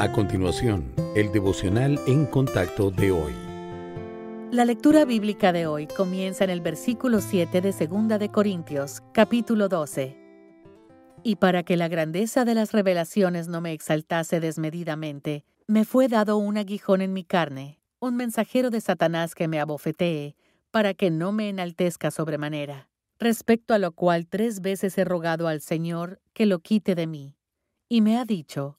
A continuación, el devocional en contacto de hoy. La lectura bíblica de hoy comienza en el versículo 7 de 2 de Corintios, capítulo 12. Y para que la grandeza de las revelaciones no me exaltase desmedidamente, me fue dado un aguijón en mi carne, un mensajero de Satanás que me abofetee, para que no me enaltezca sobremanera, respecto a lo cual tres veces he rogado al Señor que lo quite de mí. Y me ha dicho,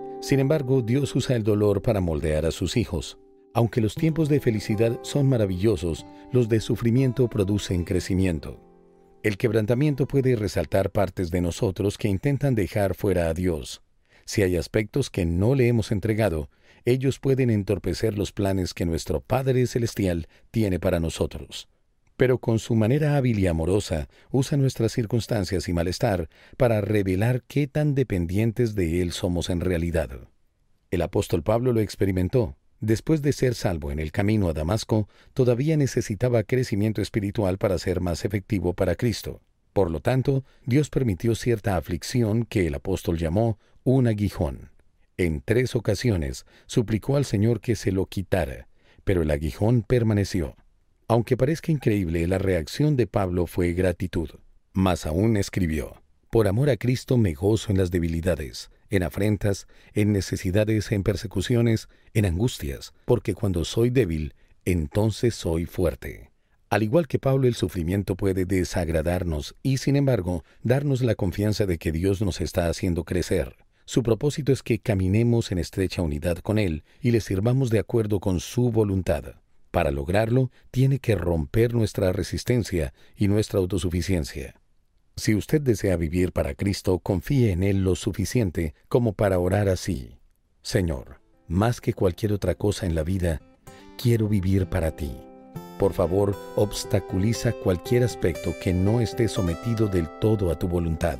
Sin embargo, Dios usa el dolor para moldear a sus hijos. Aunque los tiempos de felicidad son maravillosos, los de sufrimiento producen crecimiento. El quebrantamiento puede resaltar partes de nosotros que intentan dejar fuera a Dios. Si hay aspectos que no le hemos entregado, ellos pueden entorpecer los planes que nuestro Padre Celestial tiene para nosotros pero con su manera hábil y amorosa usa nuestras circunstancias y malestar para revelar qué tan dependientes de Él somos en realidad. El apóstol Pablo lo experimentó. Después de ser salvo en el camino a Damasco, todavía necesitaba crecimiento espiritual para ser más efectivo para Cristo. Por lo tanto, Dios permitió cierta aflicción que el apóstol llamó un aguijón. En tres ocasiones suplicó al Señor que se lo quitara, pero el aguijón permaneció. Aunque parezca increíble, la reacción de Pablo fue gratitud. Más aún escribió, Por amor a Cristo me gozo en las debilidades, en afrentas, en necesidades, en persecuciones, en angustias, porque cuando soy débil, entonces soy fuerte. Al igual que Pablo, el sufrimiento puede desagradarnos y, sin embargo, darnos la confianza de que Dios nos está haciendo crecer. Su propósito es que caminemos en estrecha unidad con Él y le sirvamos de acuerdo con su voluntad. Para lograrlo, tiene que romper nuestra resistencia y nuestra autosuficiencia. Si usted desea vivir para Cristo, confíe en Él lo suficiente como para orar así. Señor, más que cualquier otra cosa en la vida, quiero vivir para ti. Por favor, obstaculiza cualquier aspecto que no esté sometido del todo a tu voluntad.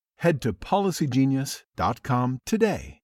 head to policygenius.com today.